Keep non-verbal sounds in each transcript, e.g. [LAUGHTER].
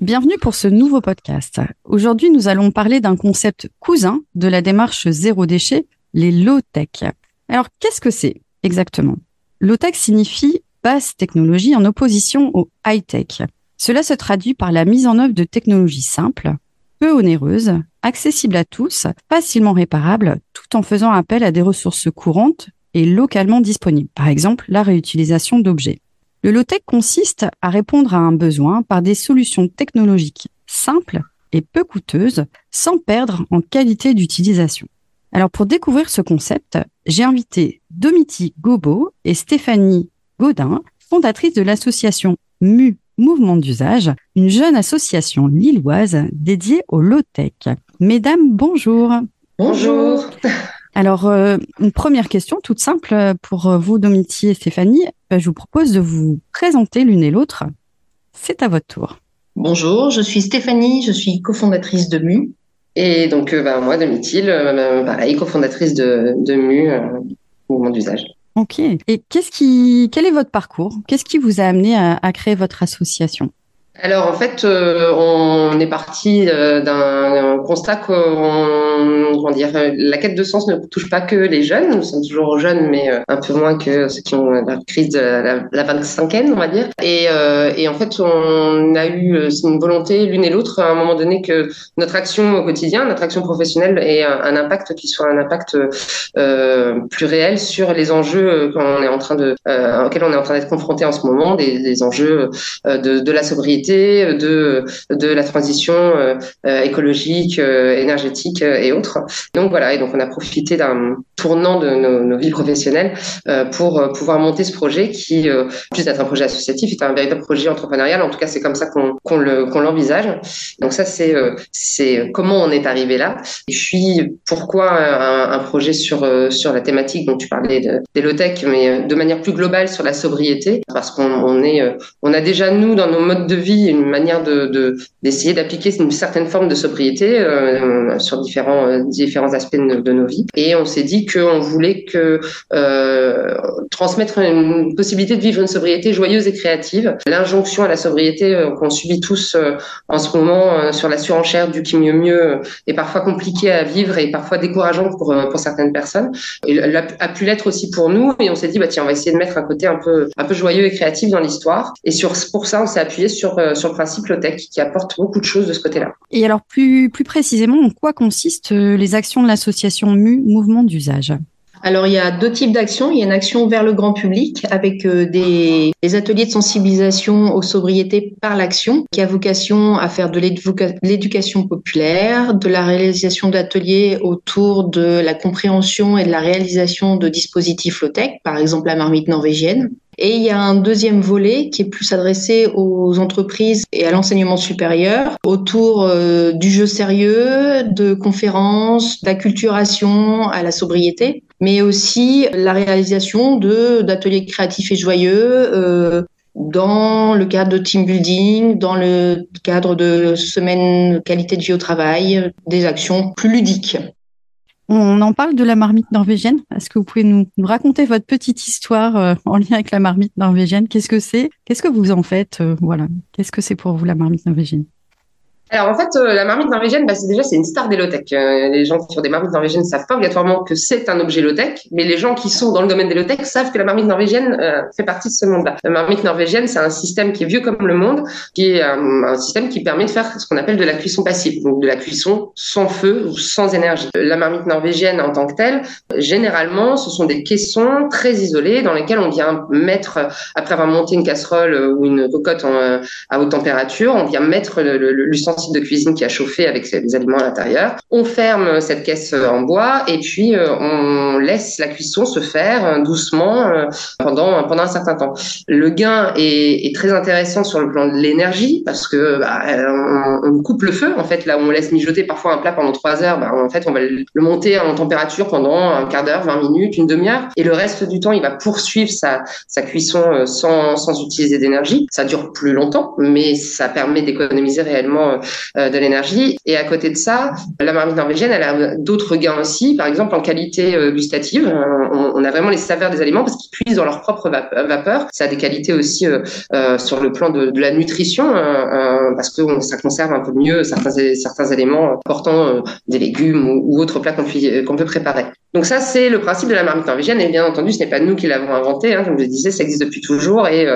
Bienvenue pour ce nouveau podcast. Aujourd'hui, nous allons parler d'un concept cousin de la démarche zéro déchet, les low-tech. Alors, qu'est-ce que c'est exactement? Low-tech signifie basse technologie en opposition au high-tech. Cela se traduit par la mise en œuvre de technologies simples, peu onéreuses, accessibles à tous, facilement réparables, tout en faisant appel à des ressources courantes et localement disponibles, par exemple la réutilisation d'objets. Le low-tech consiste à répondre à un besoin par des solutions technologiques simples et peu coûteuses sans perdre en qualité d'utilisation. Alors pour découvrir ce concept, j'ai invité Domiti Gobo et Stéphanie Godin, fondatrice de l'association MU Mouvement d'usage, une jeune association lilloise dédiée au low-tech. Mesdames, bonjour. Bonjour. Alors, euh, une première question toute simple pour vous, Domiti et Stéphanie. Euh, je vous propose de vous présenter l'une et l'autre. C'est à votre tour. Bonjour, je suis Stéphanie, je suis cofondatrice de MU. Et donc, euh, bah, moi, Domiti, pareil, cofondatrice de, de MU, Mouvement d'usage. Ok. Et qu'est-ce qui, quel est votre parcours? Qu'est-ce qui vous a amené à créer votre association? Alors en fait, euh, on est parti euh, d'un constat euh, la quête de sens ne touche pas que les jeunes. Nous sommes toujours jeunes, mais un peu moins que ceux qui ont la crise de la, la 25e, on va dire. Et, et, en fait, on a eu une volonté l'une et l'autre à un moment donné que notre action au quotidien, notre action professionnelle, ait un, impact qui soit un impact plus réel sur les enjeux qu'on est en train de, auxquels on est en train d'être confronté en ce moment, des, enjeux de la sobriété de, de la transition euh, euh, écologique, euh, énergétique et autres. Donc voilà, et donc on a profité d'un tournant de nos, vies professionnelles pour pouvoir monter ce projet qui, plus d'être un projet associatif, est un véritable projet entrepreneurial. En tout cas, c'est comme ça qu'on qu'on l'envisage. donc ça, c'est c'est comment on est arrivé là. Et puis pourquoi un, projet sur sur la thématique dont tu parlais de, des low tech, mais de manière plus globale sur la sobriété, parce qu'on on est a déjà nous dans nos modes de vie une manière de d'essayer d'appliquer une certaine forme de sobriété euh, sur différents euh, différents aspects de, nos vies. Et on s'est dit qu'on voulait euh, transmettre une possibilité de vivre une sobriété joyeuse et créative. L'injonction à la sobriété qu'on subit tous en ce moment sur la surenchère du qui mieux mieux est parfois compliquée à vivre et parfois décourageante pour pour certaines personnes. Elle a, pu l'être aussi pour nous. Et on s'est dit bah tiens on va essayer de mettre un côté un peu un peu joyeux et créatif dans l'histoire. Et sur pour ça on s'est appuyé sur sur le principe Lotech qui apporte beaucoup de choses de ce côté-là. Et alors plus plus précisément, en quoi consistent euh, les actions de l'association MU Mouvement d'usage? Alors, il y a deux types d'actions. Il y a une action vers le grand public avec euh, des, des ateliers de sensibilisation aux sobriétés par l'action qui a vocation à faire de l'éducation populaire, de la réalisation d'ateliers autour de la compréhension et de la réalisation de dispositifs low-tech, par exemple la marmite norvégienne. Et il y a un deuxième volet qui est plus adressé aux entreprises et à l'enseignement supérieur autour euh, du jeu sérieux, de conférences, d'acculturation à la sobriété, mais aussi la réalisation de d'ateliers créatifs et joyeux euh, dans le cadre de team building, dans le cadre de semaines qualité de vie au travail, des actions plus ludiques. On en parle de la marmite norvégienne. Est-ce que vous pouvez nous, raconter votre petite histoire euh, en lien avec la marmite norvégienne? Qu'est-ce que c'est? Qu'est-ce que vous en faites euh, Voilà. Qu'est-ce que c'est pour vous la marmite norvégienne? Alors en fait, euh, la marmite norvégienne, bah, c'est déjà c'est une star des low-tech. Euh, les gens qui ont des marmites norvégiennes ne savent pas obligatoirement que c'est un objet low-tech, mais les gens qui sont dans le domaine des low-tech savent que la marmite norvégienne euh, fait partie de ce monde-là. La marmite norvégienne, c'est un système qui est vieux comme le monde, qui est un système qui permet de faire ce qu'on appelle de la cuisson passive, donc de la cuisson sans feu ou sans énergie. La marmite norvégienne en tant que telle, généralement, ce sont des caissons très isolés dans lesquels on vient mettre, après avoir monté une casserole ou une cocotte à haute température, on vient mettre de cuisine qui a chauffé avec les aliments à l'intérieur. On ferme cette caisse en bois et puis euh, on laisse la cuisson se faire euh, doucement euh, pendant pendant un certain temps. Le gain est, est très intéressant sur le plan de l'énergie parce que bah, on, coupe le feu en fait là où on laisse mijoter parfois un plat pendant trois heures, bah, en fait on va le monter en température pendant un quart d'heure, 20 minutes, une demi-heure et le reste du temps il va poursuivre sa, sa cuisson sans, sans utiliser d'énergie. Ça dure plus longtemps mais ça permet d'économiser réellement de l'énergie. Et à côté de ça, la marmite norvégienne, elle a d'autres gains aussi, par exemple en qualité euh, gustative. Euh, on, a vraiment les saveurs des aliments parce qu'ils cuisent dans leur propre vapeur. Ça a des qualités aussi sur le plan de, la nutrition parce que ça conserve un peu mieux certains, éléments portant des légumes ou, autres plats qu'on peut préparer. Donc ça, c'est le principe de la marmite norvégienne. Et bien entendu, ce n'est pas nous qui l'avons inventé. Hein, comme je disais, ça existe depuis toujours. Et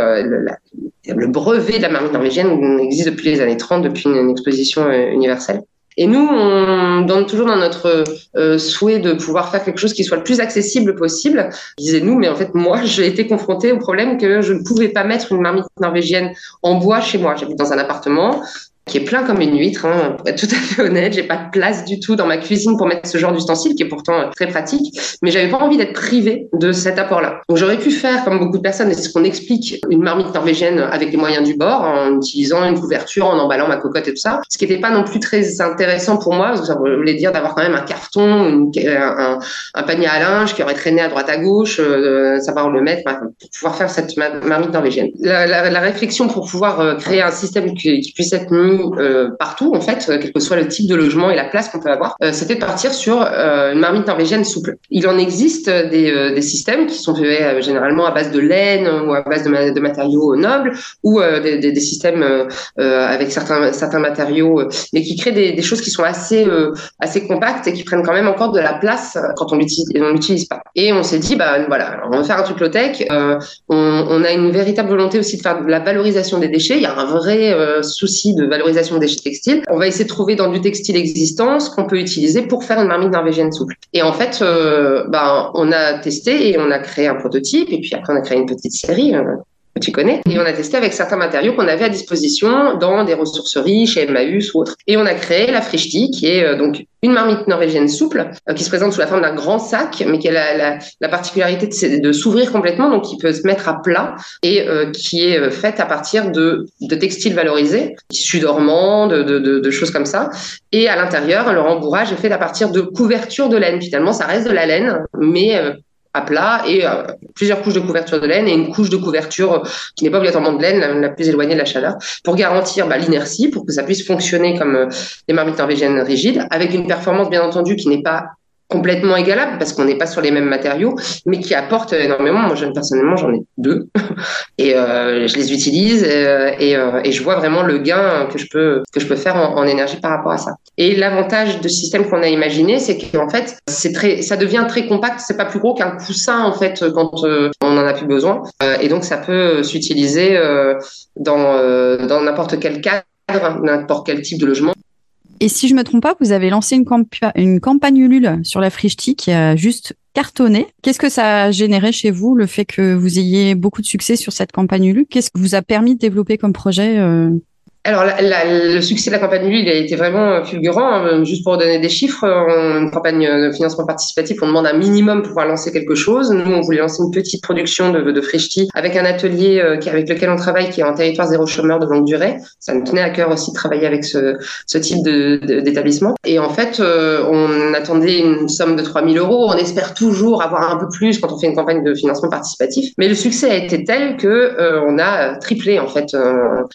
le brevet de la marmite norvégienne existe depuis les années 30, depuis une, exposition euh, universelle. Et nous, on donne toujours dans notre euh, souhait de pouvoir faire quelque chose qui soit le plus accessible possible. Disais-nous, mais en fait, moi, [LAUGHS] j'ai été confrontée au problème que je ne pouvais pas mettre une marmite norvégienne en bois chez moi. J'habite dans un appartement qui est plein comme une huître, hein, pour être tout à fait honnête. J'ai pas de place du tout dans ma cuisine pour mettre ce genre d'ustensile qui est pourtant euh, très pratique, mais j'avais pas envie d'être privée de cet apport-là. Donc j'aurais pu faire, comme beaucoup de personnes, ce qu'on explique, une marmite norvégienne avec les moyens du bord, en utilisant une couverture, en emballant ma cocotte et tout ça, ce qui n'était pas non plus très intéressant pour moi, parce que ça voulait dire d'avoir quand même un carton, un, un, panier à linge qui aurait traîné à droite à gauche, euh, savoir le mettre, pour pouvoir faire cette marmite norvégienne. La, réflexion pour pouvoir euh, créer un système qui puisse être mis euh, partout, en fait, quel que soit le type de logement et la place qu'on peut avoir, euh, c'était de partir sur euh, une marmite norvégienne souple. Il en existe des, systèmes qui sont généralement à base de laine ou à base de, matériaux nobles ou des, systèmes avec certains, matériaux, mais qui créent des, choses qui sont assez, compactes et qui prennent quand même encore de la place quand on l'utilise pas. Et on s'est dit, bah voilà, on va faire un truc low-tech. on, on, a une véritable volonté aussi de faire de la valorisation des déchets. Il y a un vrai souci de valorisation des déchets textiles. On va essayer de trouver dans du textile existant ce qu'on peut utiliser pour faire une marmite norvégienne souple. Et en fait, euh, ben, on a testé et on a créé un prototype et puis après on a créé une petite série. Euh, tu connais, et on a testé avec certains matériaux qu'on avait à disposition dans des ressourceries, chez Emmaüs ou autres. Et on a créé la Frichti, qui est euh, donc une marmite norvégienne souple, qui se présente sous la forme d'un grand sac, mais qui a la, la, la particularité de, s'ouvrir complètement, donc qui peut se mettre à plat, et euh, qui est euh, faite à partir de, de textiles valorisés, tissus dormants, de, de, de, choses comme ça. Et à l'intérieur, le rembourrage est fait à partir de couvertures de laine. Finalement, ça reste de la laine, mais à plat et euh, plusieurs couches de couverture de laine et une couche de couverture euh, qui n'est pas obligatoirement de laine, la, plus éloignée de la chaleur, pour garantir bah, l'inertie, pour que ça puisse fonctionner comme euh, les marmites norvégiennes rigides, avec une performance bien entendu qui n'est pas complètement égalable parce qu'on n'est pas sur les mêmes matériaux, mais qui apportent énormément. Moi, personnellement, j'en ai deux [LAUGHS] et euh, je les utilise euh, et, euh, et, je vois vraiment le gain que je peux que je peux faire en, énergie par rapport à ça. Et l'avantage de système qu'on a imaginé, c'est qu'en fait, c'est très, ça devient très compact. C'est pas plus gros qu'un coussin en fait quand on en a plus besoin. et donc, ça peut s'utiliser dans dans n'importe quel cadre, n'importe quel type de logement. Et si je me trompe pas, vous avez lancé une, campagne Ulule sur la Frichti qui a juste cartonné. Qu'est-ce que ça a généré chez vous, le fait que vous ayez beaucoup de succès sur cette campagne Ulule? Qu'est-ce que vous a permis de développer comme projet euh alors, la, la, le succès de la campagne lui, il a été vraiment euh, fulgurant. Hein. Juste pour donner des chiffres, en une campagne de financement participatif, on demande un minimum pour pouvoir lancer quelque chose. Nous, on voulait lancer une petite production de, de Frichti avec un atelier euh, avec lequel on travaille, qui est en territoire zéro chômeur de longue durée. Ça nous tenait à cœur aussi de travailler avec ce, ce type d'établissement. Et en fait, euh, on attendait une somme de 3000 euros. On espère toujours avoir un peu plus quand on fait une campagne de financement participatif. Mais le succès a été tel que on a triplé en fait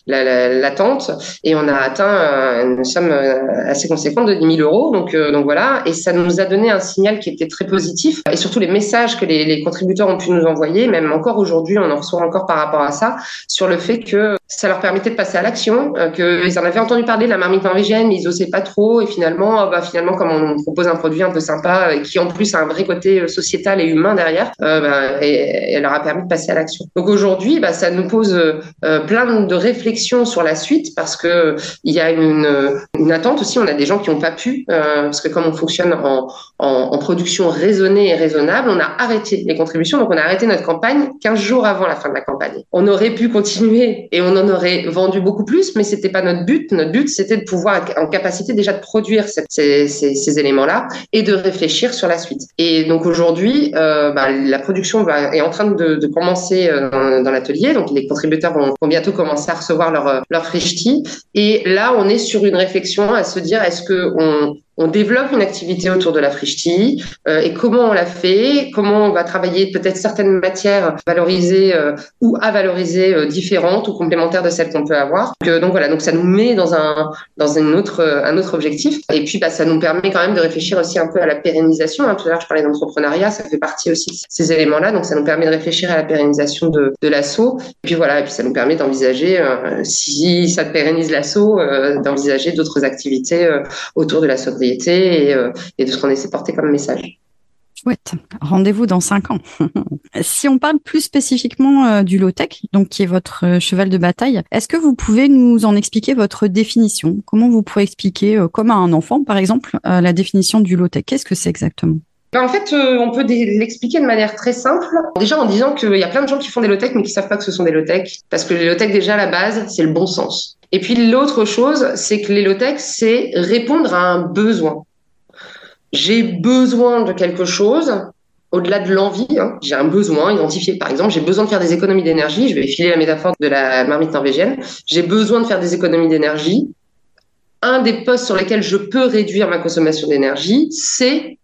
l'attente et on a atteint euh, une somme euh, assez conséquente de 10 000 euros. Donc, euh, donc voilà, et ça nous a donné un signal qui était très positif et surtout les messages que les, les contributeurs ont pu nous envoyer, même encore aujourd'hui, on en reçoit encore par rapport à ça, sur le fait que ça leur permettait de passer à l'action, euh, qu'ils en avaient entendu parler de la marmite norvégienne, mais ils osaient pas trop. Et finalement, euh, bah, finalement, comme on propose un produit un peu sympa, et qui en plus a un vrai côté euh, sociétal et humain derrière, euh, bah, elle leur a permis de passer à l'action. Donc aujourd'hui, bah, ça nous pose euh, plein de réflexions sur la suite parce que il y a une, une attente aussi. On a des gens qui n'ont pas pu, euh, parce que comme on fonctionne en, en, en, production raisonnée et raisonnable, on a arrêté les contributions. Donc on a arrêté notre campagne 15 jours avant la fin de la campagne. On aurait pu continuer et on en aurait vendu beaucoup plus, mais c'était pas notre but. Notre but, c'était de pouvoir en capacité déjà de produire ces, éléments-là et de réfléchir sur la suite. Et donc aujourd'hui, euh, bah, la production est en train de, commencer euh, dans, l'atelier. Donc les contributeurs vont, bientôt commencer à recevoir leur leur frichti. Et là, on est sur une réflexion à se dire est-ce que on on développe une activité autour de la frichti euh, et comment on la fait, comment on va travailler peut-être certaines matières valorisées euh, ou à valoriser euh, différentes ou complémentaires de celles qu'on peut avoir. Donc, donc, voilà, donc ça nous met dans un dans une autre un autre objectif et puis bah, ça nous permet quand même de réfléchir aussi un peu à la pérennisation. Hein. Tout à l'heure je parlais d'entrepreneuriat, ça fait partie aussi de ces éléments-là, donc ça nous permet de réfléchir à la pérennisation de, de l'assaut. Et puis voilà, et puis ça nous permet d'envisager si ça pérennise l'assaut, d'envisager d'autres activités autour de la sobriété et, euh, et de ce qu'on essaie de porter comme message. Chouette. Rendez-vous dans cinq ans. [LAUGHS] si on parle plus spécifiquement euh, du low-tech, donc qui est votre euh, cheval de bataille, est-ce que vous pouvez nous en expliquer votre définition? Comment vous pouvez expliquer, euh, comme à un enfant par exemple, la définition du low-tech Qu'est-ce que c'est exactement? Ben, en fait, on peut l'expliquer de manière très simple. Déjà en disant qu'il y a plein de gens qui font des low-tech mais qui savent pas que ce sont des low-tech. Parce que les low-tech, déjà, à la base, c'est le bon sens. Et puis l'autre chose, c'est que les low-tech, c'est répondre à un besoin j'ai besoin de quelque chose au-delà de l'envie, hein, j'ai un besoin identifié. Par exemple, j'ai besoin de faire des économies d'énergie. Je vais filer la métaphore de la marmite norvégienne. J'ai besoin de faire des économies d'énergie. Un des postes sur lesquels je peux réduire ma consommation d'énergie, c'est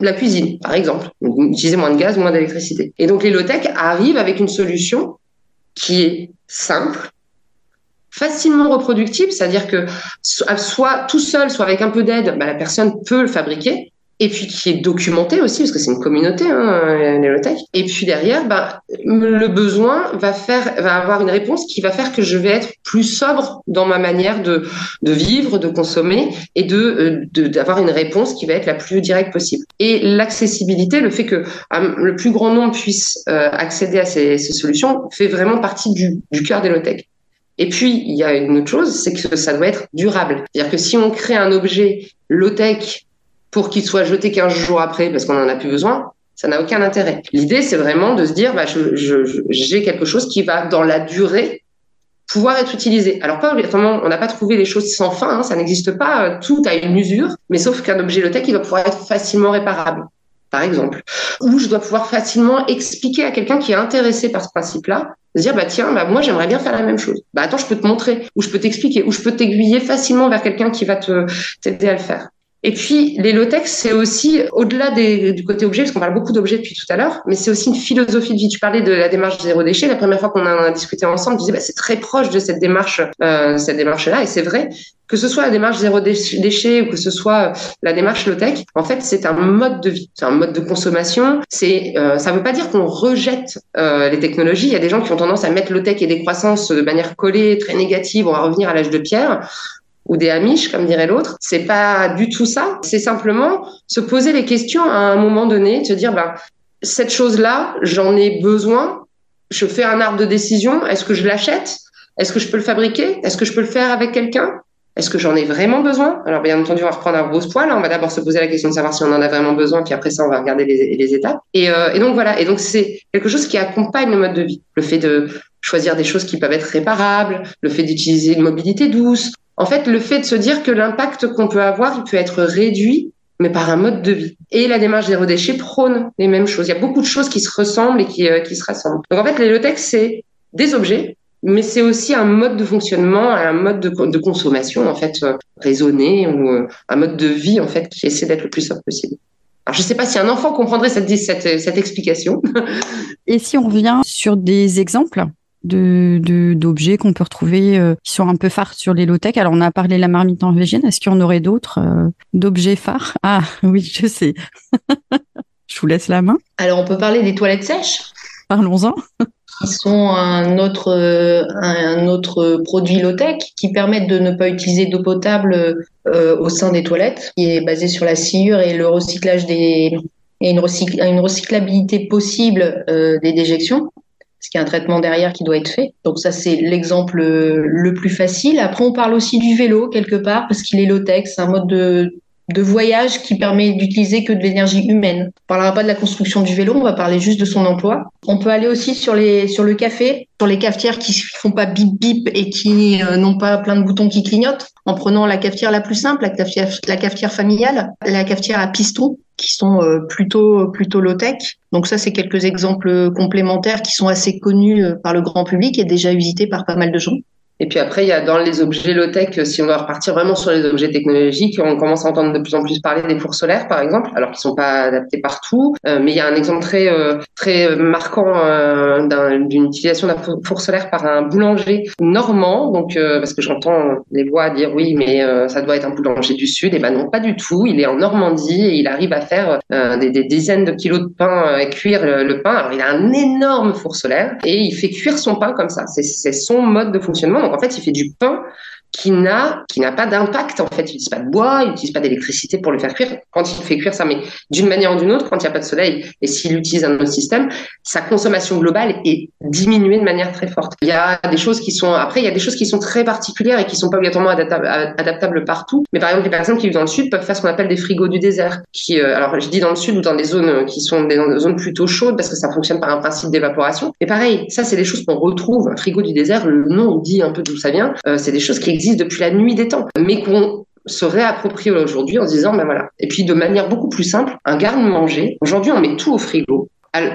la cuisine, par exemple. Utiliser moins de gaz, moins d'électricité. Et donc, les low-tech arrivent avec une solution qui est simple, facilement reproductible, c'est-à-dire que soit tout seul, soit avec un peu d'aide, bah, la personne peut le fabriquer et puis qui est documenté aussi, parce que c'est une communauté, hein, Nélotech. Et puis derrière, bah, le besoin va faire, va avoir une réponse qui va faire que je vais être plus sobre dans ma manière de, de vivre, de consommer, et de, de d'avoir une réponse qui va être la plus directe possible. Et l'accessibilité, le fait que le plus grand nombre puisse euh, accéder à ces, ces, solutions, fait vraiment partie du, du cœur d'Elotech. Et puis, il y a une autre chose, c'est que ça doit être durable. C'est-à-dire que si on crée un objet low-tech pour qu'il soit jeté 15 jours après parce qu'on n'en a plus besoin, ça n'a aucun intérêt. L'idée, c'est vraiment de se dire, bah, j'ai je, quelque chose qui va, dans la durée, pouvoir être utilisé. Alors, pas obligatoirement, on n'a pas trouvé les choses sans fin, hein, ça n'existe pas, tout a une usure, mais sauf qu'un objet low-tech, il va pouvoir être facilement réparable, par exemple. Ou je dois pouvoir facilement expliquer à quelqu'un qui est intéressé par ce principe-là, se dire, bah tiens, bah, moi, j'aimerais bien faire la même chose. Bah attends, je peux te montrer, ou je peux t'expliquer, ou je peux t'aiguiller facilement vers quelqu'un qui va te t'aider à le faire. Et puis, les low-tech, c'est aussi, au-delà du côté objet, parce qu'on parle beaucoup d'objets depuis tout à l'heure, mais c'est aussi une philosophie de vie. Tu parlais de la démarche zéro déchet. La première fois qu'on en a discuté ensemble, tu disais, bah, c'est très proche de cette démarche, euh, cette démarche-là, et c'est vrai. Que ce soit la démarche zéro déchet ou que ce soit la démarche low-tech, en fait, c'est un mode de vie, c'est un mode de consommation. C'est, euh, ça ne veut pas dire qu'on rejette euh, les technologies. Il y a des gens qui ont tendance à mettre low-tech et décroissance de manière collée, très négative. On va revenir à l'âge de pierre ou des amiches, comme dirait l'autre. C'est pas du tout ça. C'est simplement se poser les questions à un moment donné, se dire, ben, cette chose-là, j'en ai besoin. Je fais un arbre de décision. Est-ce que je l'achète? Est-ce que je peux le fabriquer? Est-ce que je peux le faire avec quelqu'un? Est-ce que j'en ai vraiment besoin? Alors, bien entendu, on va reprendre un gros poil. On va d'abord se poser la question de savoir si on en a vraiment besoin, puis après ça, on va regarder les, les étapes. Et, euh, et, donc, voilà. Et donc, c'est quelque chose qui accompagne le mode de vie. Le fait de choisir des choses qui peuvent être réparables, le fait d'utiliser une mobilité douce, en fait, le fait de se dire que l'impact qu'on peut avoir, il peut être réduit, mais par un mode de vie. Et la démarche zéro déchet prône les mêmes choses. Il y a beaucoup de choses qui se ressemblent et qui, euh, se rassemblent. Donc en fait, les low-tech, c'est des objets, mais c'est aussi un mode de fonctionnement, un mode de, consommation, en fait, euh, raisonné, ou euh, un mode de vie, en fait, qui essaie d'être le plus sobre possible. Alors, je ne sais pas si un enfant comprendrait cette, cette, cette explication. Et si on revient sur des exemples? De d'objets qu'on peut retrouver euh, qui sont un peu phares sur les low-tech. Alors on a parlé de la marmite norvégienne. Est-ce qu'il y en aurait d'autres euh, d'objets phares? Ah [LAUGHS] oui, je sais. [LAUGHS] je vous laisse la main. Alors on peut parler des toilettes sèches. Parlons-en. qui sont un autre, un autre produit low-tech qui permettent de ne pas utiliser d'eau potable euh, au sein des toilettes, qui est basé sur la sciure et le recyclage des et une, une recyclabilité possible euh, des déjections parce qu'il y a un traitement derrière qui doit être fait. Donc ça, c'est l'exemple le plus facile. Après, on parle aussi du vélo quelque part, parce qu'il est low-tech, c'est un mode de, de voyage qui permet d'utiliser que de l'énergie humaine. On parlera pas de la construction du vélo, on va parler juste de son emploi. On peut aller aussi sur les sur le café, sur les cafetières qui font pas bip bip et qui euh, n'ont pas plein de boutons qui clignotent, en prenant la cafetière la plus simple, la cafetière, familiale, la cafetière à piston qui sont euh, plutôt plutôt low tech. Donc ça c'est quelques exemples complémentaires qui sont assez connus euh, par le grand public et déjà visités par pas mal de gens. Et puis après, il y a dans les objets low-tech, si on doit repartir vraiment sur les objets technologiques, on commence à entendre de plus en plus parler des fours solaires, par exemple, alors qu'ils sont pas adaptés partout. Euh, mais il y a un exemple très euh, très marquant euh, d'une utilisation d'un four solaire par un boulanger normand. Donc, parce que j'entends les voix dire oui, mais ça doit être un boulanger du sud. Et ben non, pas du tout. Il est en Normandie et il arrive à faire des, des, dizaines de kilos de pain et cuire le, le, pain. Alors, il a un énorme four solaire et il fait cuire son pain comme ça. C'est son mode de fonctionnement en fait, il fait du pain qui n'a qui n'a pas d'impact en fait. Il n'utilise pas de bois il n'utilise pas d'électricité pour le faire cuire. Quand il fait cuire ça mais d'une manière ou d'une autre quand il n'y a pas de soleil et s'il utilise un autre système sa consommation globale est diminuée de manière très forte. Il y a des choses qui sont après il y a des choses qui sont très particulières et qui sont pas obligatoirement adaptables, partout. Mais par exemple les personnes qui vivent dans le sud peuvent faire ce qu'on appelle des frigos du désert qui euh, alors je dis dans le sud ou dans des zones qui sont des zones plutôt chaudes parce que ça fonctionne par un principe d'évaporation. Et pareil ça c'est des choses qu'on retrouve un frigo du désert le nom dit un peu d'où ça vient euh, c'est des choses qui depuis la nuit des temps, mais qu'on se réapproprie aujourd'hui en disant, ben voilà. Et puis de manière beaucoup plus simple, un garde-manger. Aujourd'hui, on met tout au frigo.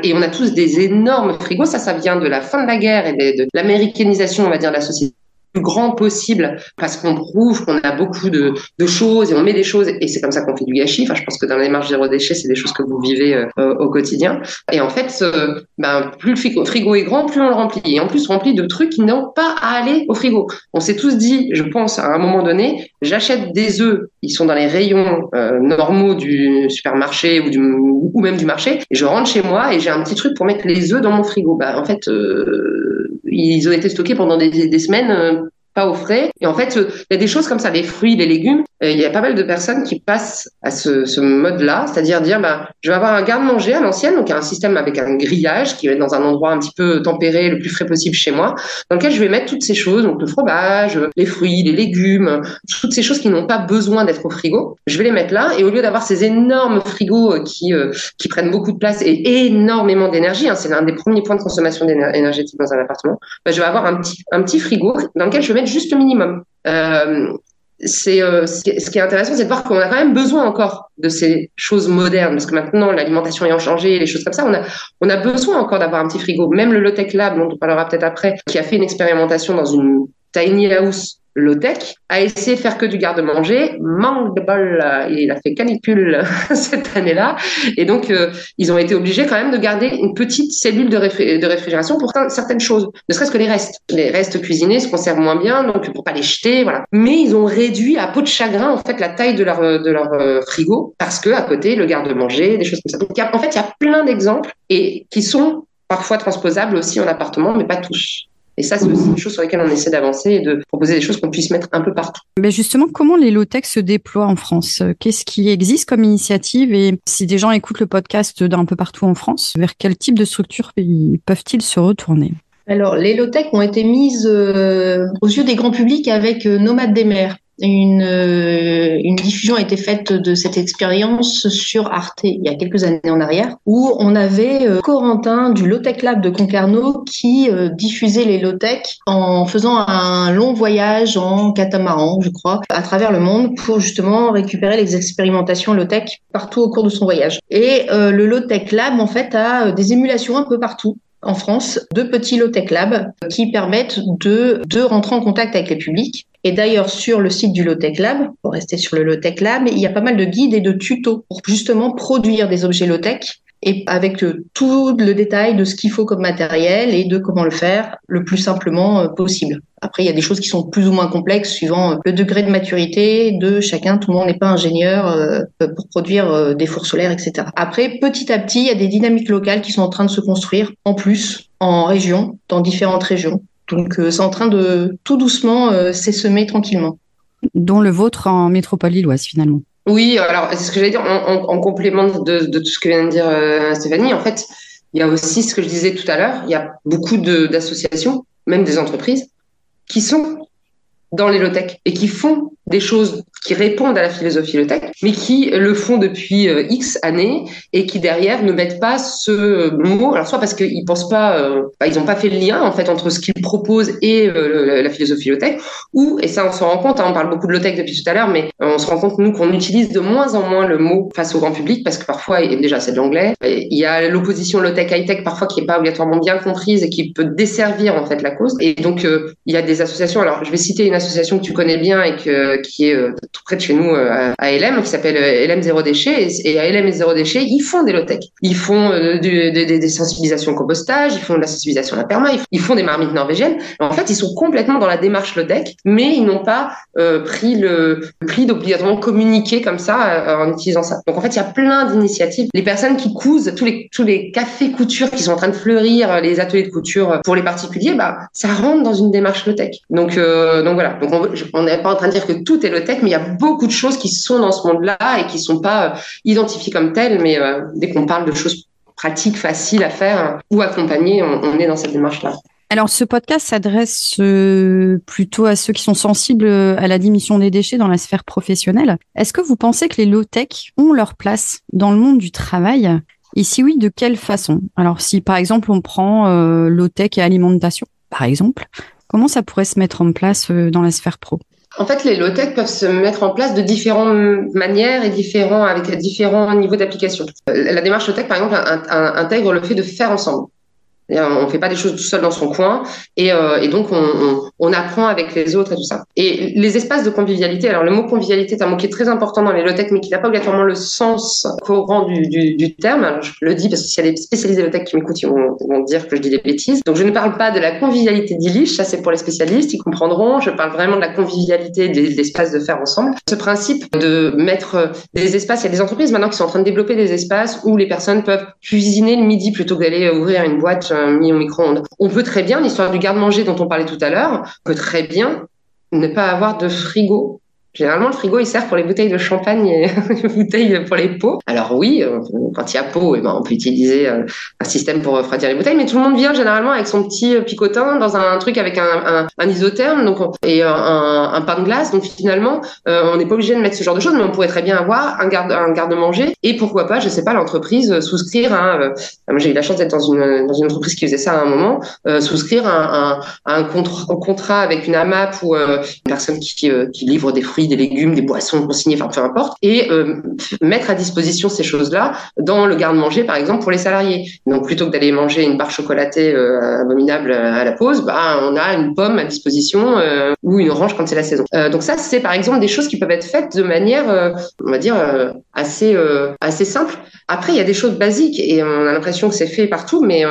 Et on a tous des énormes frigos. Ça, ça vient de la fin de la guerre et de, l'américanisation, on va dire, de la société grand possible parce qu'on prouve qu'on a beaucoup de, choses et on met des choses et c'est comme ça qu'on fait du gâchis. Enfin, je pense que dans les marges zéro déchet, c'est des choses que vous vivez euh, au quotidien. Et en fait, euh, ben, plus le frigo, est grand, plus on le remplit. Et en plus, on remplit de trucs qui n'ont pas à aller au frigo. On s'est tous dit, je pense, à un moment donné, j'achète des œufs, ils sont dans les rayons euh, normaux du supermarché ou, du, ou même du marché, je rentre chez moi et j'ai un petit truc pour mettre les œufs dans mon frigo. Bah, en fait, ils ont été stockés pendant des, des semaines au frais. Et en fait, il y a des choses comme ça, les fruits, les légumes. Il y a pas mal de personnes qui passent à ce, ce mode-là, c'est-à-dire dire, bah, je vais avoir un garde-manger à l'ancienne, donc un système avec un grillage qui va être dans un endroit un petit peu tempéré, le plus frais possible chez moi, dans lequel je vais mettre toutes ces choses, donc le fromage, les fruits, les légumes, toutes ces choses qui n'ont pas besoin d'être au frigo. Je vais les mettre là, et au lieu d'avoir ces énormes frigos qui euh, qui prennent beaucoup de place et énormément d'énergie, hein, c'est l'un des premiers points de consommation énergétique dans un appartement, bah, je vais avoir un petit un petit frigo dans lequel je vais mettre juste le minimum. Euh, c'est euh, ce qui est intéressant, c'est de voir qu'on a quand même besoin encore de ces choses modernes, parce que maintenant l'alimentation ayant changé, les choses comme ça, on a on a besoin encore d'avoir un petit frigo. Même le Lotec Lab, dont on parlera peut-être après, qui a fait une expérimentation dans une tiny house low-tech, a essayé de faire que du garde-manger, manque de bol, il a fait canicule [LAUGHS] cette année-là, et donc euh, ils ont été obligés quand même de garder une petite cellule de, réfrigération pour certaines choses, ne serait-ce que les restes. Les restes cuisinés se conservent moins bien, donc pour pas les jeter, voilà. Mais ils ont réduit à peau de chagrin en fait la taille de leur de leur euh, frigo parce que à côté le garde-manger, des choses comme ça. Donc, en fait, il y a plein d'exemples et qui sont parfois transposables aussi en appartement, mais pas tous. Et ça, c'est aussi une chose sur laquelle on essaie d'avancer et de proposer des choses qu'on puisse mettre un peu partout. Mais justement, comment les low-tech se déploient en France? Qu'est-ce qui existe comme initiative? Et si des gens écoutent le podcast d'un peu partout en France, vers quel type de structure peuvent-ils se retourner? Alors, les low-tech ont été mises euh, aux yeux des grands publics avec euh, Nomade des mers une, euh, une diffusion a été faite de cette expérience sur Arte il y a quelques années en arrière, où on avait euh, Corentin du Lotech Lab de Concarneau qui euh, diffusait les Lotech en faisant un long voyage en catamaran, je crois, à travers le monde pour justement récupérer les expérimentations Lotech partout au cours de son voyage. Et le Lotech Lab, en fait, a des émulations un peu partout en France deux petits low-tech labs qui permettent de, de rentrer en contact avec les publics. Et d'ailleurs, sur le site du Low-Tech Lab, pour rester sur le Low-Tech Lab, il y a pas mal de guides et de tutos pour justement produire des objets low-tech et avec tout le détail de ce qu'il faut comme matériel et de comment le faire le plus simplement possible. Après, il y a des choses qui sont plus ou moins complexes suivant le degré de maturité de chacun. Tout le monde n'est pas ingénieur pour produire des fours solaires, etc. Après, petit à petit, il y a des dynamiques locales qui sont en train de se construire en plus en région, dans différentes régions. Donc, c'est en train de tout doucement s'essaimer tranquillement dont le vôtre en métropole lilloise finalement. Oui, alors c'est ce que j'allais dire en, complément de, tout ce que vient de dire euh, Stéphanie. En fait, il y a aussi ce que je disais tout à l'heure, il y a beaucoup d'associations, même des entreprises, qui sont dans les low-tech et qui font des choses qui répondent à la philosophie low-tech, mais qui le font depuis euh, X années et qui derrière ne mettent pas ce mot. Alors soit parce qu'ils pensent pas, euh, bah, ils n'ont pas fait le lien en fait entre ce qu'ils proposent et euh, la philosophie low-tech, ou et ça on s'en rend compte, hein, on parle beaucoup de low-tech depuis tout à l'heure, mais on se rend compte nous qu'on utilise de moins en moins le mot face au grand public parce que parfois et déjà c'est de l'anglais, il y a l'opposition low-tech high-tech parfois qui est pas obligatoirement bien comprise et qui peut desservir en fait la cause. Et donc il y a des associations. Alors je vais citer une association que tu connais bien et qui est tout près de chez nous euh, à LM qui s'appelle euh, LM Zéro Déchet. Et, à LM Zéro Déchet, ils font des low-tech. Ils font euh, des sensibilisations au compostage, ils font de la sensibilisation à la perma, ils, font des marmites norvégiennes. En fait, ils sont complètement dans la démarche low-tech, mais ils n'ont pas pris le, pli d'obligatoirement communiquer comme ça en utilisant ça. Donc en fait, il y a plein d'initiatives. Les personnes qui cousent, tous les, tous les cafés couture qui sont en train de fleurir, les ateliers de couture pour les particuliers, bah, ça rentre dans une démarche low-tech. Donc, donc voilà. Donc on n'est pas en train de dire que tout est low-tech, mais il y a beaucoup de choses qui sont dans ce monde-là et qui sont pas euh, identifiées comme telles, mais euh, dès qu'on parle de choses pratiques, faciles à faire ou accompagnées, on, est dans cette démarche-là. Alors, ce podcast s'adresse euh, plutôt à ceux qui sont sensibles à la diminution des déchets dans la sphère professionnelle. Est-ce que vous pensez que les low-tech ont leur place dans le monde du travail? Et si oui, de quelle façon? Alors, si par exemple on prend low-tech et alimentation, par exemple, comment ça pourrait se mettre en place dans la sphère pro? En fait, les low-tech peuvent se mettre en place de différentes manières et différents, avec différents niveaux d'application. Euh, la démarche low-tech, par exemple, intègre le fait de faire ensemble. On ne fait pas des choses tout seul dans son coin et, euh, et donc on, on, on, apprend avec les autres et tout ça. Et les espaces de convivialité, alors le mot convivialité est un mot qui est très important dans les low-tech mais qui n'a pas obligatoirement le sens courant du, du, du terme. Alors, je le dis parce que s'il y a des spécialistes de low-tech qui m'écoutent, ils vont, vont, dire que je dis des bêtises. Donc je ne parle pas de la convivialité d'Illich, ça c'est pour les spécialistes, ils comprendront. Je parle vraiment de la convivialité de l'espace de faire ensemble. Ce principe de mettre des espaces, il y a des entreprises maintenant qui sont en train de développer des espaces où les personnes peuvent cuisiner le midi plutôt que d'aller ouvrir une boîte mis au micro-ondes. On peut très bien, l'histoire du garde-manger dont on parlait tout à l'heure, peut très bien ne pas avoir de frigo Généralement, le frigo, il sert pour les bouteilles de champagne et [LAUGHS] les bouteilles pour les pots. Alors oui, euh, quand il y a pot, eh ben, on peut utiliser euh, un système pour refroidir les bouteilles, mais tout le monde vient généralement avec son petit euh, picotin dans un truc avec un, isotherme et un, pain de glace. Donc finalement, on n'est pas obligé de mettre ce genre de choses, mais on pourrait très bien avoir un garde un garde-manger et pourquoi pas, je sais pas, l'entreprise souscrire. Hein, j'ai eu la chance d'être dans une, entreprise qui faisait ça à un moment, souscrire un, un, contrat, avec une AMAP ou une personne qui livre des fruits des légumes, des boissons consignées, enfin peu importe, et euh, mettre à disposition ces choses-là dans le garde-manger, par exemple, pour les salariés. Donc plutôt que d'aller manger une barre chocolatée euh, abominable à la pause, bah, on a une pomme à disposition euh, ou une orange quand c'est la saison. donc ça, c'est par exemple des choses qui peuvent être faites de manière, on va dire, assez, assez simple. Après, il y a des choses basiques et on a l'impression que c'est fait partout, mais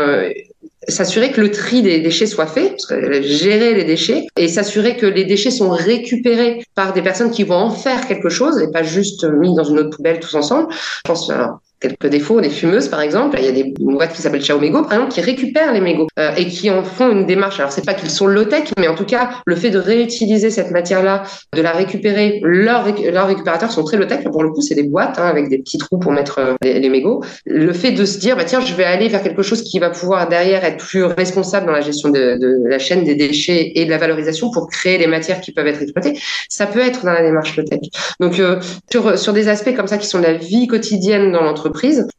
s'assurer que le tri des déchets soit fait, gérer les déchets, et s'assurer que les déchets sont récupérés par des personnes qui vont en faire quelque chose et pas juste mis dans une autre poubelle tous ensemble. Quelques défauts, des fumeuses par exemple. Il y a des boîtes qui s'appellent Ciao Mégo par exemple qui récupèrent les mégots euh, et qui en font une démarche. Alors c'est pas qu'ils sont low tech, mais en tout cas le fait de réutiliser cette matière-là, de la récupérer, leurs, leurs récupérateurs sont très low tech. Pour le coup, c'est des boîtes hein, avec des petits trous pour mettre euh, les, mégots. Le fait de se dire bah tiens, je vais aller vers quelque chose qui va pouvoir derrière être plus responsable dans la gestion de, la chaîne des déchets et de la valorisation pour créer les matières qui peuvent être exploitées, ça peut être dans la démarche low tech. Donc euh, sur sur des aspects comme ça qui sont de la vie quotidienne dans l'entreprise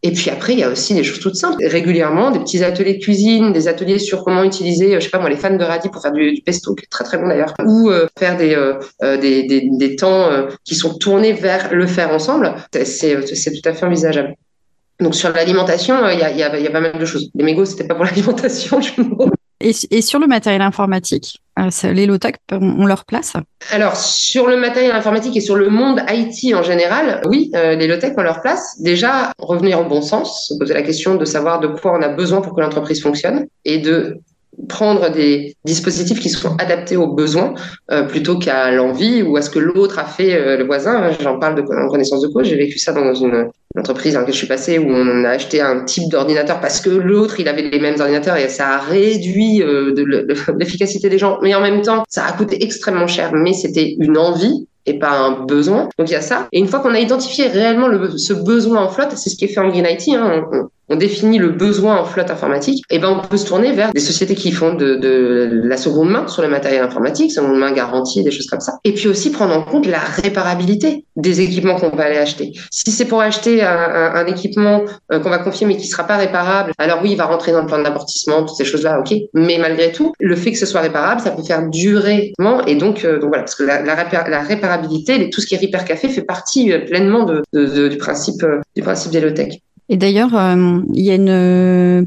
et puis après, il y a aussi des choses toutes simples. Régulièrement, des petits ateliers de cuisine, des ateliers sur comment utiliser, je sais pas moi, les fans de radis pour faire du, pesto, qui est très très bon d'ailleurs, ou euh, faire des, euh, euh, des, des, des, temps qui sont tournés vers le faire ensemble. C'est tout à fait envisageable. Donc sur l'alimentation, il y a, y, y a pas mal de choses. Les mégots, c'était pas pour [LAUGHS] l'alimentation, je Et, sur le matériel informatique, euh, les low-tech ont leur place Alors, sur le matériel informatique et sur le monde IT en général, oui, euh, les low-tech ont leur place. Déjà, revenir au bon sens, se poser la question de savoir de quoi on a besoin pour que l'entreprise fonctionne et de prendre des dispositifs qui sont adaptés aux besoins euh, plutôt qu'à l'envie ou à ce que l'autre a fait euh, le voisin. J'en parle de, en connaissance de cause. J'ai vécu ça dans une, entreprise dans laquelle je suis passée où on a acheté un type d'ordinateur parce que l'autre il avait les mêmes ordinateurs et ça a réduit euh, [LAUGHS] l'efficacité des gens. Mais en même temps, ça a coûté extrêmement cher. Mais c'était une envie et pas un besoin. Donc il y a ça. Et une fois qu'on a identifié réellement le, ce besoin en flotte, c'est ce qui est fait en Green IT. Hein, définit le besoin en flotte informatique, et ben on peut se tourner vers des sociétés qui font de, de la seconde main sur le matériel informatique, seconde main garantie, des choses comme ça. Et puis aussi prendre en compte la réparabilité des équipements qu'on va aller acheter. Si c'est pour acheter un, un, équipement euh, qu'on va confier mais qui sera pas réparable, alors oui, il va rentrer dans le plan d'amortissement, toutes ces choses-là, ok. Mais malgré tout, le fait que ce soit réparable, ça peut faire durer. Et donc, euh, donc voilà, parce que la, la, réparabilité, tout ce qui est Repair Café fait partie euh, pleinement de, de, du principe du principe des low-tech. Et d'ailleurs, euh, il y a une euh,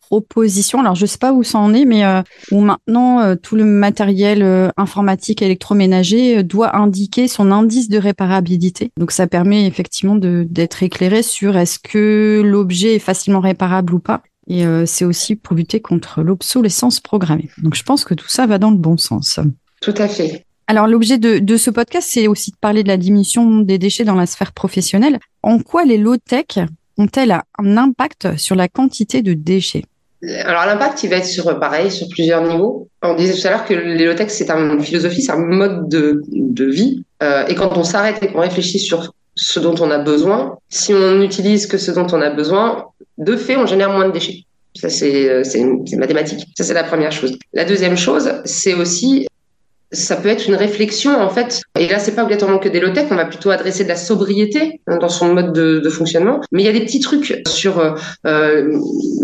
proposition, alors je sais pas où ça en est, mais euh, où maintenant tout le matériel informatique électroménager doit indiquer son indice de réparabilité. Donc ça permet effectivement d'être éclairé sur est-ce que l'objet est facilement réparable ou pas. Et c'est aussi pour lutter contre l'obsolescence programmée. Donc je pense que tout ça va dans le bon sens. Tout à fait. Alors l'objet de, de, ce podcast, c'est aussi de parler de la diminution des déchets dans la sphère professionnelle. En quoi les low-tech ont-elles un impact sur la quantité de déchets? Alors l'impact, il va être sur pareil sur plusieurs niveaux. On disait tout à l'heure que les c'est une philosophie, c'est un mode de, de vie. Euh, et quand on s'arrête et qu'on réfléchit sur ce dont on a besoin, si on n'utilise que ce dont on a besoin, de fait, on génère moins de déchets. Ça, c'est euh, mathématique. Ça, c'est la première chose. La deuxième chose, c'est aussi ça peut être une réflexion en fait. Et là, c'est pas obligatoirement que des low-tech, on va plutôt adresser de la sobriété dans son mode de, de, fonctionnement. Mais il y a des petits trucs sur euh, euh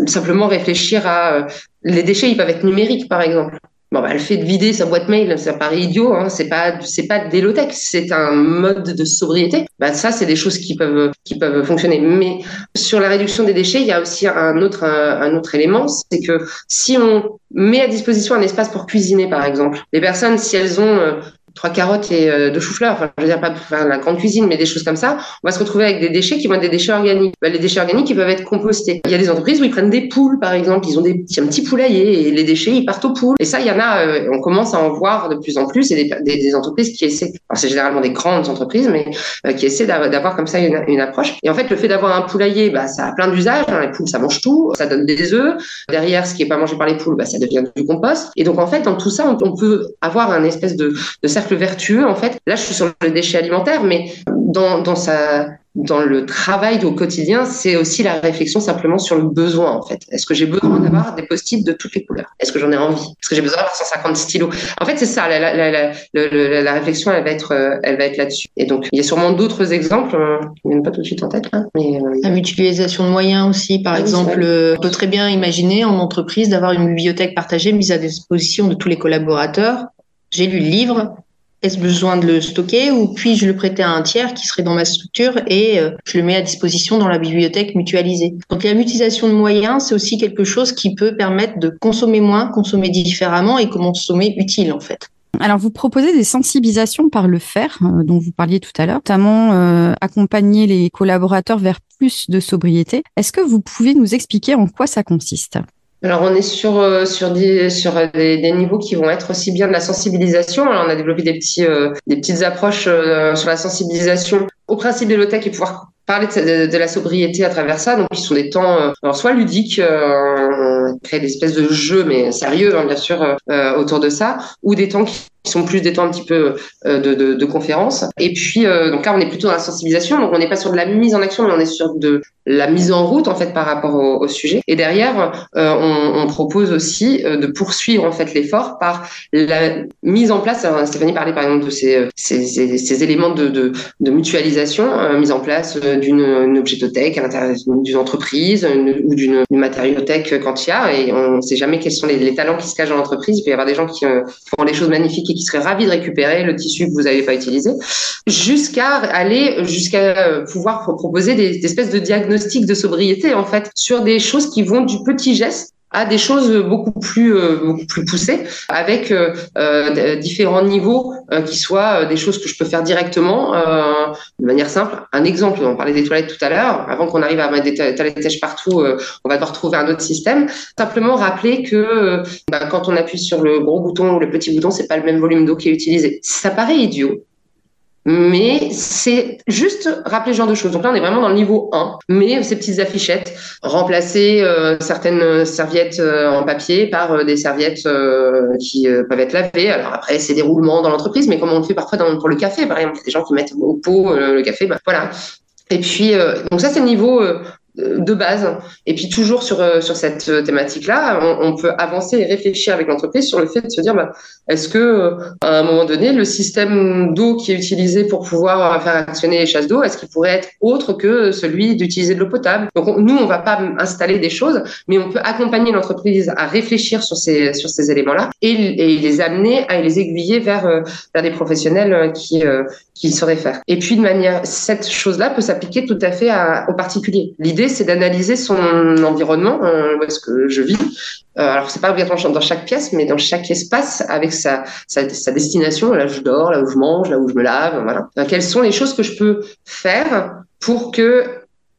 simplement réfléchir à euh, les déchets, ils peuvent être numériques par exemple. Bon, bah, le fait de vider sa boîte mail, ça paraît idiot. Hein, c'est pas, c'est pas des low-tech, c'est un mode de sobriété. Bah, ça, c'est des choses qui peuvent, qui peuvent fonctionner. Mais sur la réduction des déchets, il y a aussi un autre, un, autre élément, c'est que si on met à disposition un espace pour cuisiner, par exemple, les personnes, si elles ont euh, trois carottes et euh, deux choux-fleurs, enfin, je veux dire pas pour faire la grande cuisine, mais des choses comme ça, on va se retrouver avec des déchets qui vont être des déchets organiques. Bah, les déchets organiques, ils peuvent être compostés. Il y a des entreprises où ils prennent des poules, par exemple, ils ont des, un petit poulailler et les déchets, ils partent aux poules. Et ça, il y en a, euh, on commence à en voir de plus en plus et des, entreprises qui essaient, alors c'est généralement des grandes entreprises, mais euh, qui essaient d'avoir comme ça une, approche. Et en fait, le fait d'avoir un poulailler, bah, ça a plein d'usages. Hein. Les poules, ça mange tout, ça donne des œufs. Derrière, ce qui est pas mangé par les poules, bah, ça devient du compost. Et donc, en fait, dans tout ça, on, on peut avoir un espèce de, de cercle vertueux, en fait, là, je suis sur le déchet alimentaire, mais dans, dans sa dans le travail au quotidien, c'est aussi la réflexion simplement sur le besoin en fait. Est-ce que j'ai besoin d'avoir des post-it de toutes les couleurs? Est-ce que j'en ai envie? Est-ce que j'ai besoin d'avoir 150 stylos? En fait, c'est ça. La, la, la, la, réflexion, elle va être, euh, elle va être là-dessus. Et donc, il y a sûrement d'autres exemples euh, qui ne viennent pas tout de suite en tête. Là, mais euh... La mutualisation de moyens aussi, par exemple, on peut très bien imaginer en entreprise d'avoir une bibliothèque partagée mise à disposition de tous les collaborateurs. J'ai lu le livre, est-ce besoin de le stocker ou puis-je le prêter à un tiers qui serait dans ma structure et euh, je le mets à disposition dans la bibliothèque mutualisée? Donc la mutualisation de moyens, c'est aussi quelque chose qui peut permettre de consommer moins, consommer différemment et consommer utile en fait. Alors, vous proposez des sensibilisations par le faire, euh, dont vous parliez tout à l'heure, notamment euh, accompagner les collaborateurs vers plus de sobriété. Est-ce que vous pouvez nous expliquer en quoi ça consiste? Alors on est sur euh, sur des sur des, des, niveaux qui vont être aussi bien de la sensibilisation. Alors on a développé des petits euh, des petites approches euh, sur la sensibilisation au principe de l'OTEC et pouvoir parler de, la sobriété à travers ça. Donc, ils sont des temps, alors soit ludiques, euh, créer des espèces de jeux, mais sérieux, hein, bien sûr, euh, autour de ça, ou des temps qui sont plus des temps un petit peu euh, de, de, de conférences. Et puis, euh, donc là, on est plutôt dans la sensibilisation. Donc, on n'est pas sur de la mise en action, mais on est sur de la mise en route, en fait, par rapport au, au sujet. Et derrière, euh, on, on, propose aussi de poursuivre, en fait, l'effort par la mise en place. Stéphanie parlait, par exemple, de ces, ces, ces, ces éléments de, de, de mutualisation, mise en place d'une objectothèque à l'intérieur d'une entreprise ou d'une matériothèque quand il y a. Et on ne sait jamais quels sont les, talents qui se cachent dans l'entreprise. Il peut y avoir des gens qui font des choses magnifiques qui seraient ravis de récupérer le tissu que vous n'avez pas utilisé, jusqu'à aller jusqu'à euh, pouvoir proposer des, espèces de diagnostics de sobriété en fait sur des choses qui vont du petit geste à des choses beaucoup plus euh, beaucoup plus poussées avec euh, euh, différents niveaux qui soient des choses que je peux faire directement de manière simple. Un exemple, on parlait des toilettes tout à l'heure. Avant qu'on arrive à mettre des toilettes partout, on va devoir trouver un autre système. Simplement rappeler que bah, quand on appuie sur le gros bouton ou le petit bouton, c'est pas le même volume d'eau qui est utilisé. Ça paraît idiot, mais c'est juste rappeler ce genre de choses. Donc là, on est vraiment dans le niveau 1. Mais ces petites affichettes, remplacer euh, certaines serviettes euh, en papier par euh, des serviettes qui peuvent être lavées. Alors après, c'est des roulements dans l'entreprise, mais comme on le fait parfois pour le café, par exemple, il y a des gens qui mettent au pot le café. Ben, voilà. Et puis, donc ça, c'est le niveau de base. Et puis toujours sur, euh, sur cette euh, thématique-là, on, peut avancer et réfléchir avec l'entreprise sur le fait de se dire, bah, est-ce que euh, à un moment donné, le système d'eau qui est utilisé pour pouvoir faire actionner les chasses d'eau, est-ce qu'il pourrait être autre que celui d'utiliser de l'eau potable? Donc nous, on va pas installer des choses, mais on peut accompagner l'entreprise à réfléchir sur ces sur ces éléments-là et, et, les amener à les aiguiller vers vers des professionnels qui qui sauraient faire. Et puis de manière, cette chose-là peut s'appliquer tout à fait à, aux particuliers. L'idée c'est d'analyser son environnement, où est-ce que je vis. Euh, alors, c'est pas obligatoirement dans chaque pièce, mais dans chaque espace avec sa, sa, sa, destination, là où je dors, là où je mange, là où je me lave, voilà. Euh, quelles sont les choses que je peux faire pour que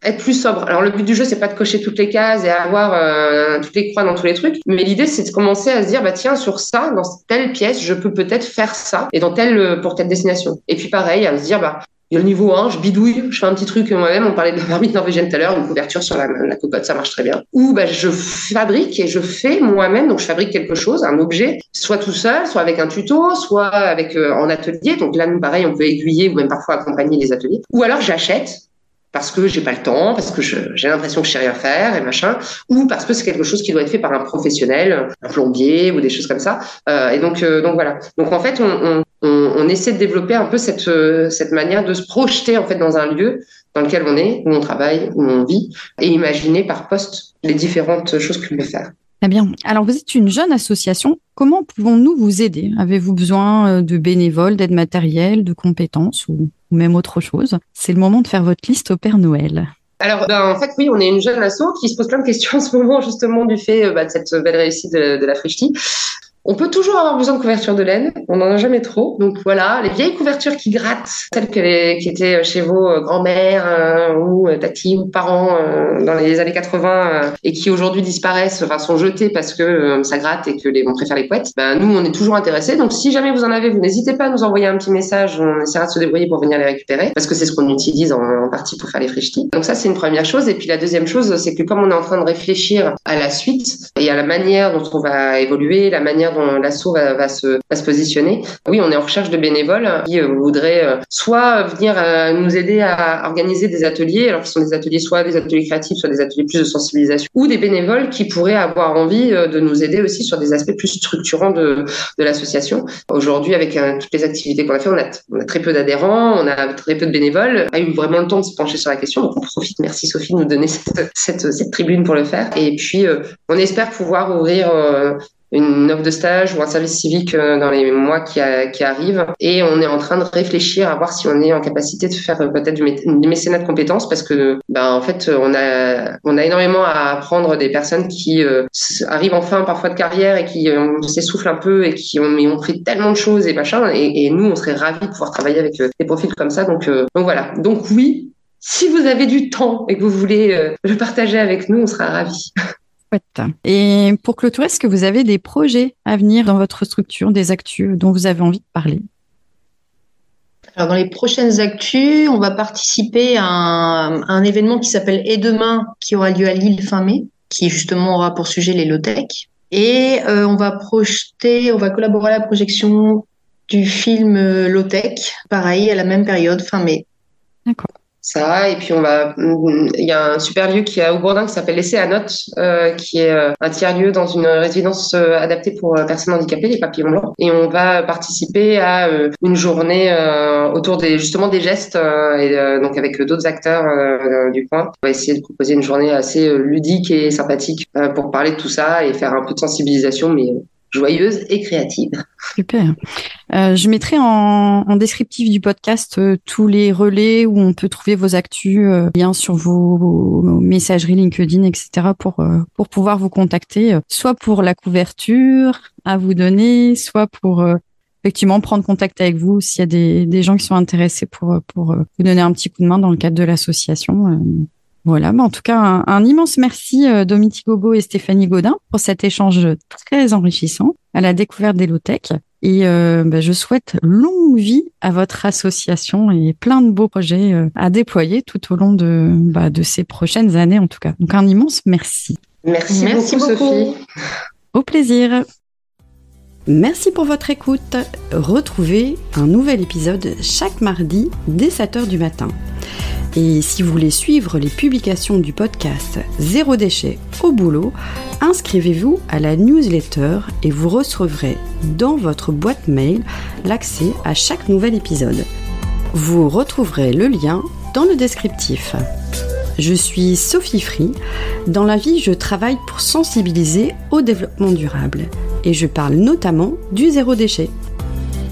être plus sobre? Alors le but du jeu c'est pas de cocher toutes les cases et avoir euh, toutes les croix dans tous les trucs, mais l'idée c'est de commencer à se dire bah tiens sur ça dans telle pièce je peux peut-être faire ça et dans telle pour telle destination. Et puis pareil à se dire bah a le niveau 1, je bidouille, je fais un petit truc moi-même. On parlait de la marmite norvégienne tout à l'heure, une couverture sur la, la, cocotte, ça marche très bien. Ou bah, je fabrique et je fais moi-même, donc je fabrique quelque chose, un objet, soit tout seul, soit avec un tuto, soit avec euh, en atelier. Donc là, nous, pareil, on peut aiguiller ou même parfois accompagner les ateliers. Ou alors j'achète parce que j'ai pas le temps, parce que j'ai l'impression que je sais rien faire et machin, ou parce que c'est quelque chose qui doit être fait par un professionnel, un plombier ou des choses comme ça. Euh, et donc, euh, donc voilà. Donc en fait, on, on, on, on, essaie de développer un peu cette, euh, cette manière de se projeter en fait dans un lieu dans lequel on est, où on travaille, où on vit, et imaginer par poste les différentes choses qu'on peut faire. Très bien. Alors, vous êtes une jeune association. Comment pouvons-nous vous aider? Avez-vous besoin euh, de bénévoles, d'aide matérielle, de compétences ou, même autre chose? C'est le moment de faire votre liste au Père Noël. Alors, ben, en fait, oui, on est une jeune asso qui se pose plein de questions en ce moment, justement, du fait euh, bah, de cette belle réussite de, de la Frichti. On peut toujours avoir besoin de couverture de laine, on n'en a jamais trop. Donc voilà, les vieilles couvertures qui grattent, celles qui étaient chez vos euh, grands-mères euh, ou euh, tati ou parents dans les années 80 et qui aujourd'hui disparaissent, enfin sont jetées parce que ça gratte et que les, on préfère les couettes. Ben, nous, on est toujours intéressés. Donc si jamais vous en avez, vous n'hésitez pas à nous envoyer un petit message. On essaiera de se débrouiller pour venir les récupérer parce que c'est ce qu'on utilise en, partie pour faire les frichtis. Donc ça, c'est une première chose. Et puis la deuxième chose, c'est que comme on est en train de réfléchir à la suite et à la manière dont on va évoluer, la manière l'assaut va, va, se, va se positionner. Oui, on est en recherche de bénévoles qui euh, voudraient euh, soit venir euh, nous aider à organiser des ateliers, alors qui sont des ateliers soit des ateliers créatifs, soit des ateliers plus de sensibilisation, ou des bénévoles qui pourraient avoir envie de nous aider aussi sur des aspects plus structurants de, l'association. Aujourd'hui, avec toutes les activités qu'on a fait, on a, on très peu d'adhérents, on a très peu de bénévoles, a eu vraiment le temps de se pencher sur la question. Donc on profite, merci Sophie, de nous donner [LAUGHS] cette tribune pour le faire. Et puis, on espère pouvoir ouvrir une offre de stage ou un service civique euh, dans les mois qui, qui, arrivent. Et on est en train de réfléchir à voir si on est en capacité de faire euh, peut-être du, mécénat de compétences parce que, ben, en fait, on a, on a énormément à apprendre des personnes qui euh, arrivent en fin parfois de carrière et qui s'essoufflent un peu et qui ont, ont pris tellement de choses et machin. Et, et nous, on serait ravis de pouvoir travailler avec des profils comme ça. Donc, donc voilà. Donc oui, si vous avez du temps et que vous voulez le partager avec nous, on sera ravis. [LAUGHS] Et pour clôturer, est-ce que vous avez des projets à venir dans votre structure, des actus dont vous avez envie de parler? Alors, dans les prochaines actus, on va participer à un, événement qui s'appelle Et demain, qui aura lieu à Lille fin mai, qui justement aura pour sujet les low-tech. Et euh, on va projeter, on va collaborer à la projection du film euh, low-tech, pareil, à la même période, fin mai. D'accord ça. Et puis on va, il y a un super lieu qui est à Aubourdin qui s'appelle l'essai à notes, euh, qui est euh, un tiers lieu dans une résidence euh, adaptée pour personnes handicapées, les papillons blancs. Et on va participer à une journée autour des justement des gestes et donc avec d'autres acteurs du coin. On va essayer de proposer une journée assez ludique et sympathique pour parler de tout ça et faire un peu de sensibilisation, mais joyeuse et créative. Super. Euh, je mettrai en, descriptif du podcast euh, tous les relais où on peut trouver vos actus, euh, liens sur vos, messageries LinkedIn, etc. pour pour pouvoir vous contacter, soit pour la couverture à vous donner, soit pour effectivement prendre contact avec vous s'il y a des, des gens qui sont intéressés pour pour vous donner un petit coup de main dans le cadre de l'association. Voilà, bah en tout cas, un, un immense merci euh, Dominique Gobo et Stéphanie Godin pour cet échange très enrichissant à la découverte des low-tech. Et euh, bah, je souhaite longue vie à votre association et plein de beaux projets euh, à déployer tout au long de, bah, de ces prochaines années en tout cas. Donc un immense merci. Merci, merci beaucoup, Sophie. Au plaisir. Merci pour votre écoute. Retrouvez un nouvel épisode chaque mardi dès 7h du matin. Et si vous voulez suivre les publications du podcast Zéro déchet au boulot, inscrivez-vous à la newsletter et vous recevrez dans votre boîte mail l'accès à chaque nouvel épisode. Vous retrouverez le lien dans le descriptif. Je suis Sophie Free. Dans la vie, je travaille pour sensibiliser au développement durable et je parle notamment du zéro déchet.